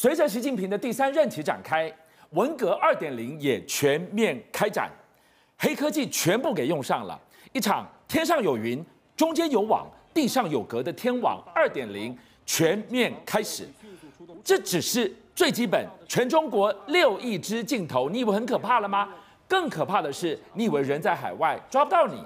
随着习近平的第三任期展开，文革二点零也全面开展，黑科技全部给用上了，一场天上有云，中间有网，地上有格的天网二点零全面开始。这只是最基本，全中国六亿只镜头，你以为很可怕了吗？更可怕的是，你以为人在海外抓不到你？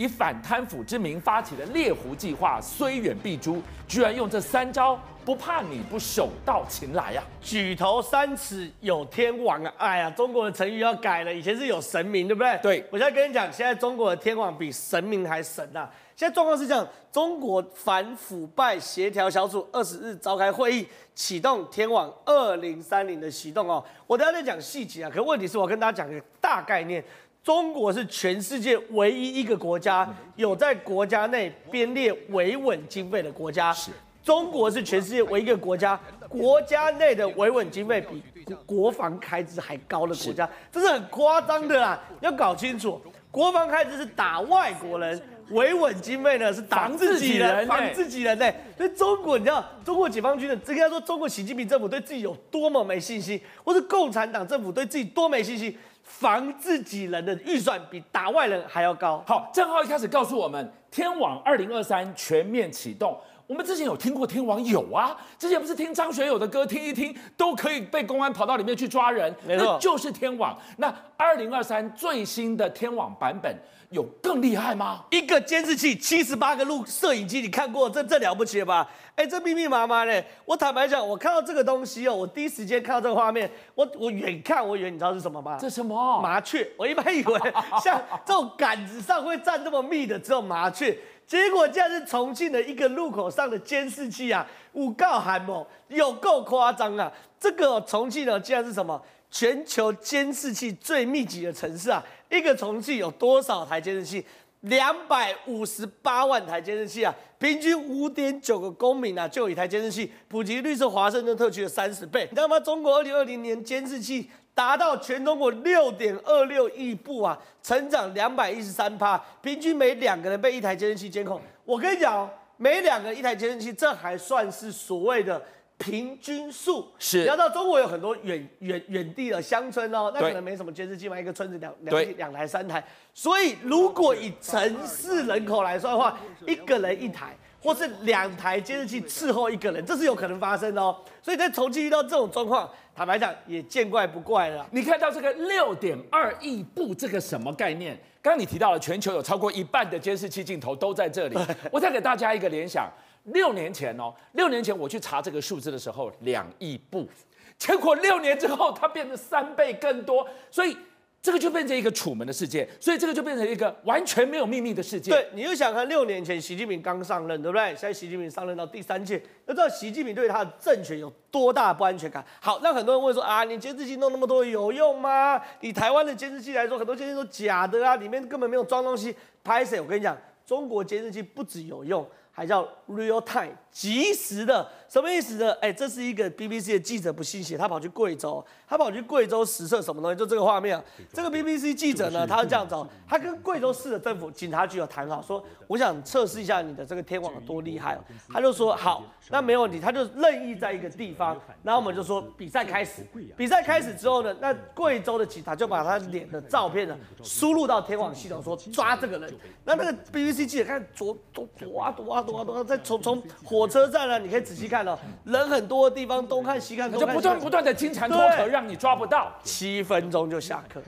以反贪腐之名发起的猎狐计划，虽远必诛，居然用这三招，不怕你不手到擒来呀、啊！举头三尺有天王啊！哎呀，中国的成语要改了，以前是有神明，对不对？对，我现在跟你讲，现在中国的天王比神明还神呐、啊！现在状况是这样，中国反腐败协调小组二十日召开会议，启动天网二零三零的行动哦。我等下再讲细节啊，可问题是我跟大家讲个大概念。中国是全世界唯一一个国家有在国家内编列维稳经费的国家。是，中国是全世界唯一一个国家，国家内的维稳经费比国防开支还高的国家，这是很夸张的啦。要搞清楚，国防开支是打外国人，维稳经费呢是打自己人，防自己人呢。所以中国，你知道中国解放军的，这个要说中国习近平政府对自己有多么没信心，或是共产党政府对自己多没信心。防自己人的预算比打外人还要高。好，正浩一开始告诉我们，天网二零二三全面启动。我们之前有听过天网有啊，之前不是听张学友的歌，听一听都可以被公安跑到里面去抓人，没错，就是天网。那二零二三最新的天网版本有更厉害吗？一个监视器，七十八个录摄影机，你看过这这了不起了吧？哎，这密密麻麻的。我坦白讲，我看到这个东西哦，我第一时间看到这个画面，我我远看，我以为你知道是什么吗？这什么？麻雀。我一般以为像这种杆子上会站这么密的只有麻雀。结果竟然是重庆的一个路口上的监视器啊！五告寒某有够夸张啊！这个重庆呢，竟然是什么？全球监视器最密集的城市啊！一个重庆有多少台监视器？两百五十八万台监视器啊！平均五点九个公民啊就有一台监视器，普及率是华盛顿特区的三十倍。你知道吗？中国二零二零年监视器。达到全中国六点二六亿部啊，成长两百一十三趴，平均每两个人被一台监视器监控。我跟你讲，每两个一台监视器，这还算是所谓的平均数。是，你要知道中国有很多远远远地的乡村哦，那可能没什么监视器嘛，一个村子两两两台三台。所以如果以城市人口来算的话，一个人一台。或是两台监视器伺候一个人，这是有可能发生的哦。所以在重庆遇到这种状况，坦白讲也见怪不怪了。你看到这个六点二亿部，这个什么概念？刚刚你提到了全球有超过一半的监视器镜头都在这里。我再给大家一个联想：六年前哦，六年前我去查这个数字的时候，两亿部，结果六年之后它变成三倍更多，所以。这个就变成一个楚门的世界，所以这个就变成一个完全没有秘密的世界。对，你又想看六年前习近平刚上任，对不对？现在习近平上任到第三届，要知道习近平对他的政权有多大不安全感。好，那很多人问说啊，你监视器弄那么多有用吗？以台湾的监视器来说，很多监视器都假的啊，里面根本没有装东西。拍谁？我跟你讲，中国监视器不止有用，还叫 real time。即时的什么意思呢？哎，这是一个 BBC 的记者不信邪，他跑去贵州，他跑去贵州实测什么东西？就这个画面啊，这个 BBC 记者呢，他是这样子，他跟贵州市的政府警察局有谈好，说我想测试一下你的这个天网有多厉害，他就说好，那没问题，他就任意在一个地方，然后我们就说比赛开始，比赛开始之后呢，那贵州的警察就把他脸的照片呢输入到天网系统，说抓这个人，那那个 BBC 记者看左躲躲啊躲啊躲啊躲啊，再从从火。火车站呢，你可以仔细看哦，人很多的地方，东看西看，就不断不断的金蝉脱壳，让你抓不到。七分钟就下课，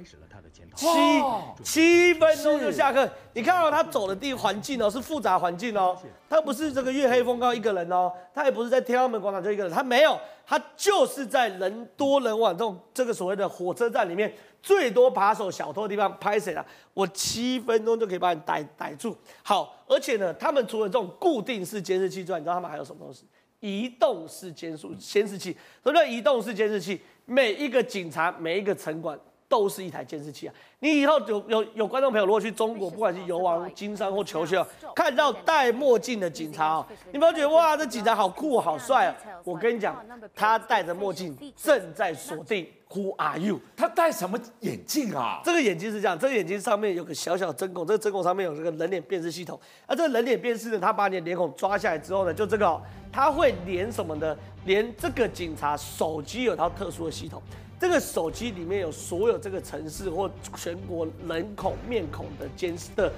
七七分钟就下课。你看到他走的地环境哦，是复杂环境哦，他不是这个月黑风高一个人哦，他也不是在天安门广场就一个人，他没有，他就是在人多人往这种这个所谓的火车站里面最多扒手小偷的地方拍谁了？我七分钟就可以把你逮逮住。好。而且呢，他们除了这种固定式监视器之外，你知道他们还有什么东西？移动式监视监视器。什么叫移动式监视器？每一个警察、每一个城管都是一台监视器啊！你以后有有有观众朋友，如果去中国，不管是游玩、经商或求学，看到戴墨镜的警察哦，你不要觉得哇，这警察好酷好帅啊！我跟你讲，他戴着墨镜，正在锁定 Who are you？他戴什么眼镜啊？这个眼镜是这样，这个眼镜上面有个小小针孔，这个针孔上面有这个人脸辨识系统。那这个人脸辨识呢，他把你的脸孔抓下来之后呢，就这个、哦，他会连什么呢？连这个警察手机有套特殊的系统。这个手机里面有所有这个城市或全国人口面孔的监视的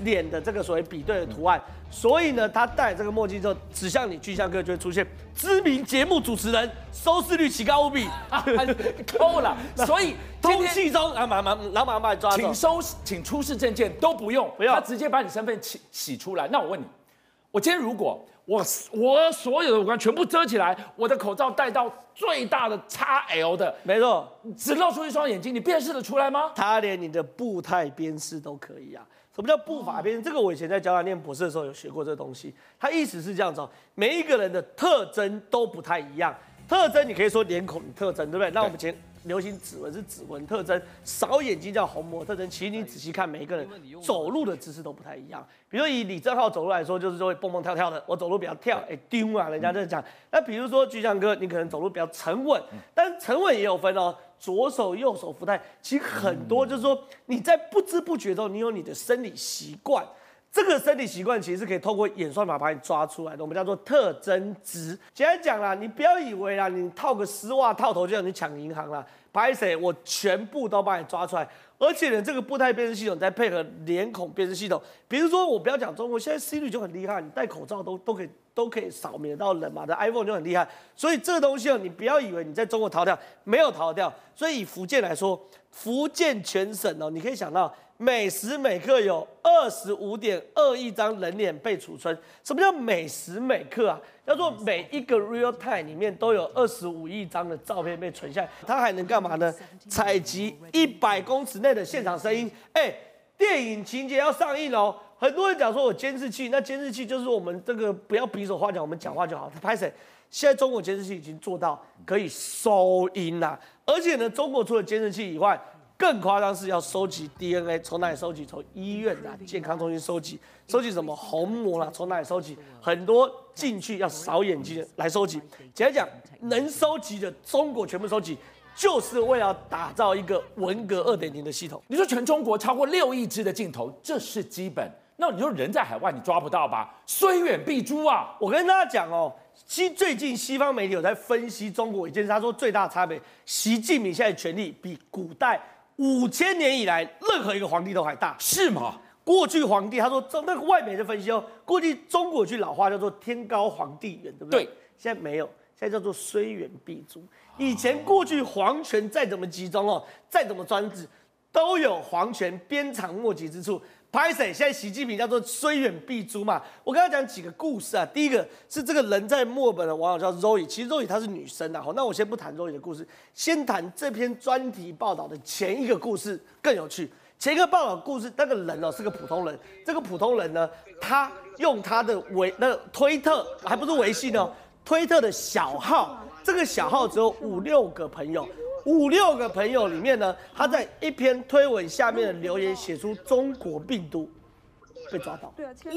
脸的这个所谓比对的图案，所以呢，他戴这个墨镜之后，指向你巨象哥就会出现知名节目主持人，收视率奇高无比，够了。所以通气中啊，马马老马把你抓走，请收，请出示证件都不用，不要，他直接把你身份洗洗出来。那我问你，我今天如果。我我所有的五官全部遮起来，我的口罩戴到最大的 XL 的，没错，只露出一双眼睛，你辨识得出来吗？他连你的步态辨识都可以啊。什么叫步法辨识？这个我以前在交大念博士的时候有学过这个东西。他意思是这样子，每一个人的特征都不太一样。特征你可以说脸孔特征，对不对？那我们前。流行指纹是指纹特征，扫眼睛叫虹膜特征。其实你仔细看，每一个人走路的姿势都不太一样。比如以李正浩走路来说，就是说会蹦蹦跳跳的。我走路比较跳，哎、欸，丢啊，人家这样讲。那比如说巨象哥，你可能走路比较沉稳，但沉稳也有分哦，左手右手福袋。其实很多就是说你在不知不觉中，你有你的生理习惯。这个身体习惯其实是可以透过演算法把你抓出来的，我们叫做特征值。简单讲啦，你不要以为啦，你套个丝袜套头就让你抢银行啦。拍谁？我全部都把你抓出来，而且呢，这个步态辨识系统再配合脸孔辨识系统，比如说我不要讲中国，现在 Siri 就很厉害，你戴口罩都都可以都可以扫描到人嘛，的 iPhone 就很厉害。所以这个东西哦，你不要以为你在中国逃掉，没有逃掉。所以以福建来说，福建全省哦，你可以想到。每时每刻有二十五点二亿张人脸被储存。什么叫每时每刻啊？叫做每一个 real time 里面都有二十五亿张的照片被存下来。它还能干嘛呢？采集一百公尺内的现场声音。哎，电影情节要上映哦。很多人讲说，我监视器，那监视器就是我们这个不要比手画脚，我们讲话就好。他拍谁？现在中国监视器已经做到可以收音了，而且呢，中国除了监视器以外，更夸张是要收集 DNA，从哪里收集？从医院的健康中心收集，收集什么虹膜啦？从哪里收集？很多进去要扫眼睛来收集。简单讲，能收集的中国全部收集，就是为了打造一个文革二点零的系统。你说全中国超过六亿支的镜头，这是基本。那你说人在海外，你抓不到吧？虽远必诛啊！我跟大家讲哦，西最近西方媒体有在分析中国一件事，他说最大差别，习近平现在权力比古代。五千年以来，任何一个皇帝都还大，是吗？过去皇帝，他说，那个外媒的分析哦，过去中国有句老话叫做“天高皇帝远”，对不对？对。现在没有，现在叫做“虽远必诛”。以前过去皇权再怎么集中哦，再怎么专制，都有皇权鞭长莫及之处。拍谁？现在习近平叫做虽远必诛嘛。我跟他讲几个故事啊。第一个是这个人在墨尔本的网友叫 Zoe，其实 Zoe 她是女生啊。好，那我先不谈 Zoe 的故事，先谈这篇专题报道的前一个故事更有趣。前一个报道故事，那个人哦是个普通人。这个普通人呢，他用他的微那推特，还不是微信哦，推特的小号，这个小号只有五六个朋友。五六个朋友里面呢，他在一篇推文下面的留言写出中国病毒被抓到，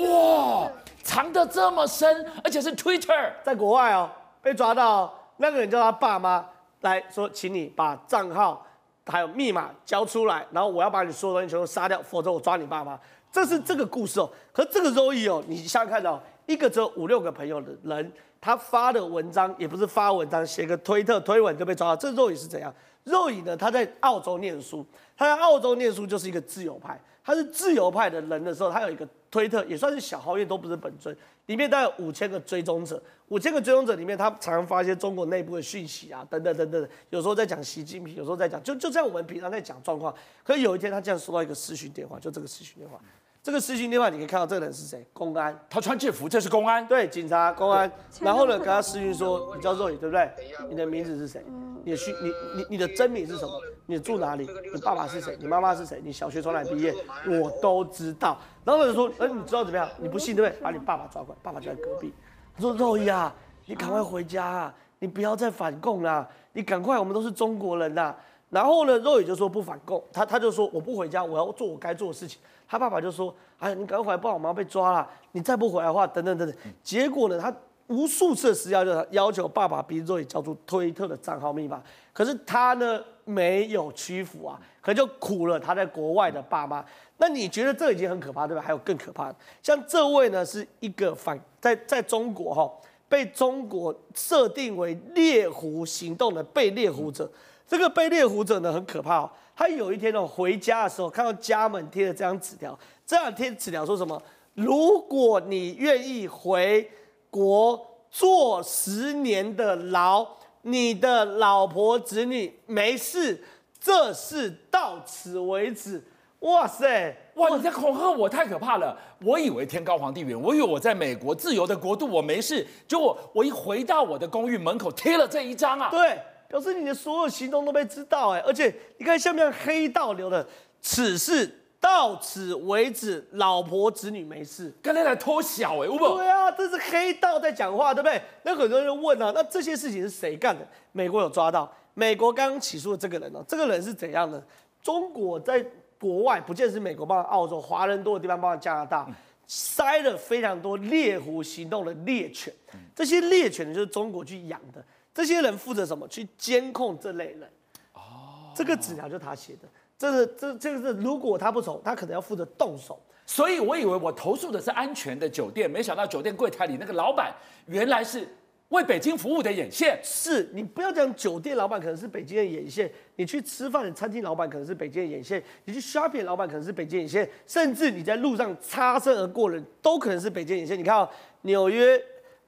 哇，藏得这么深，而且是 Twitter 在国外哦，被抓到，那个人叫他爸妈来说，请你把账号还有密码交出来，然后我要把你所有东西全都杀掉，否则我抓你爸妈。这是这个故事哦，可是这个 Zoe 哦，你想想看哦一个只有五六个朋友的人。他发的文章也不是发文章，写个推特推文就被抓到。这肉乙是怎样？肉乙呢？他在澳洲念书，他在澳洲念书就是一个自由派。他是自由派的人的时候，他有一个推特，也算是小号，因为都不是本尊，里面大概有五千个追踪者。五千个追踪者里面，他常常发一些中国内部的讯息啊，等等等等。有时候在讲习近平，有时候在讲，就就像我们平常在讲状况。可是有一天，他竟然收到一个视讯电话，就这个视讯电话。这个视讯电话，你可以看到这个人是谁？公安，他穿制服，这是公安。对，警察，公安。然后呢，跟他私讯说：“你叫若雨对不对？你的名字是谁？你的虚，你你你的真名是什么？你住哪里？你爸爸是谁？你妈妈是谁？你小学从哪里毕业？我都知道。”然后他就说：“哎，你知道怎么样？你不信对不对？把你爸爸抓过来，爸爸就在隔壁。”他说：“Zoe 啊，你赶快回家啊！你不要再反共了！你赶快，我们都是中国人呐！然后呢，肉也就说不反共，他他就说我不回家，我要做我该做的事情。他爸爸就说：“哎，你赶快回来，不然我们要被抓了。你再不回来的话，等等等等。”结果呢，他无数次施压，就要求爸爸逼肉也交出推特的账号密码。可是他呢，没有屈服啊，可就苦了他在国外的爸妈。那你觉得这已经很可怕，对吧？还有更可怕的，像这位呢，是一个反在在中国哈，被中国设定为猎狐行动的被猎狐者。这个被猎狐者呢，很可怕哦。他有一天呢，回家的时候看到家门贴了这张纸条，这样贴纸条说什么？如果你愿意回国坐十年的牢，你的老婆子女没事，这事到此为止。哇塞，哇！你在恐吓我，太可怕了。我以为天高皇帝远，我以为我在美国自由的国度，我没事。结果我一回到我的公寓门口，贴了这一张啊。对。表示你的所有行动都被知道哎，而且你看像不像黑道流的？此事到此为止，老婆子女没事，刚才在偷小哎，对啊，这是黑道在讲话，对不对？那很多人就问啊，那这些事情是谁干的？美国有抓到，美国刚刚起诉的这个人呢？这个人是怎样的？中国在国外，不见是美国，包括澳洲，华人多的地方，包括加拿大，塞了非常多猎狐行动的猎犬，这些猎犬呢，就是中国去养的。这些人负责什么？去监控这类人。哦，这个纸条就他写的。这是这这个是，如果他不从，他可能要负责动手。所以我以为我投诉的是安全的酒店，没想到酒店柜台里那个老板原来是为北京服务的眼线。是你不要讲酒店老板可能是北京的眼线，你去吃饭的餐厅老板可能是北京的眼线，你去 shopping 老板可能是北京眼线，甚至你在路上擦身而过的人都可能是北京眼线。你看哦，纽约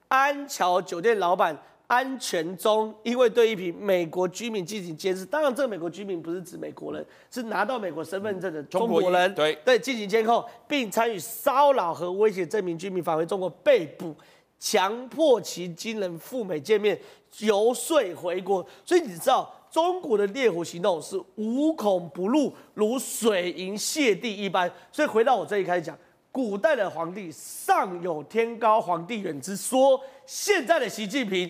安桥酒店老板。安全中，因为对一批美国居民进行监视，当然这个美国居民不是指美国人，是拿到美国身份证的中国人，对对，进行监控，并参与骚扰和威胁这名居民返回中国被捕，强迫其经人赴美见面，游说回国。所以你知道，中国的猎狐行动是无孔不入，如水银泻地一般。所以回到我这里开始讲。古代的皇帝上有天高皇帝远之说，现在的习近平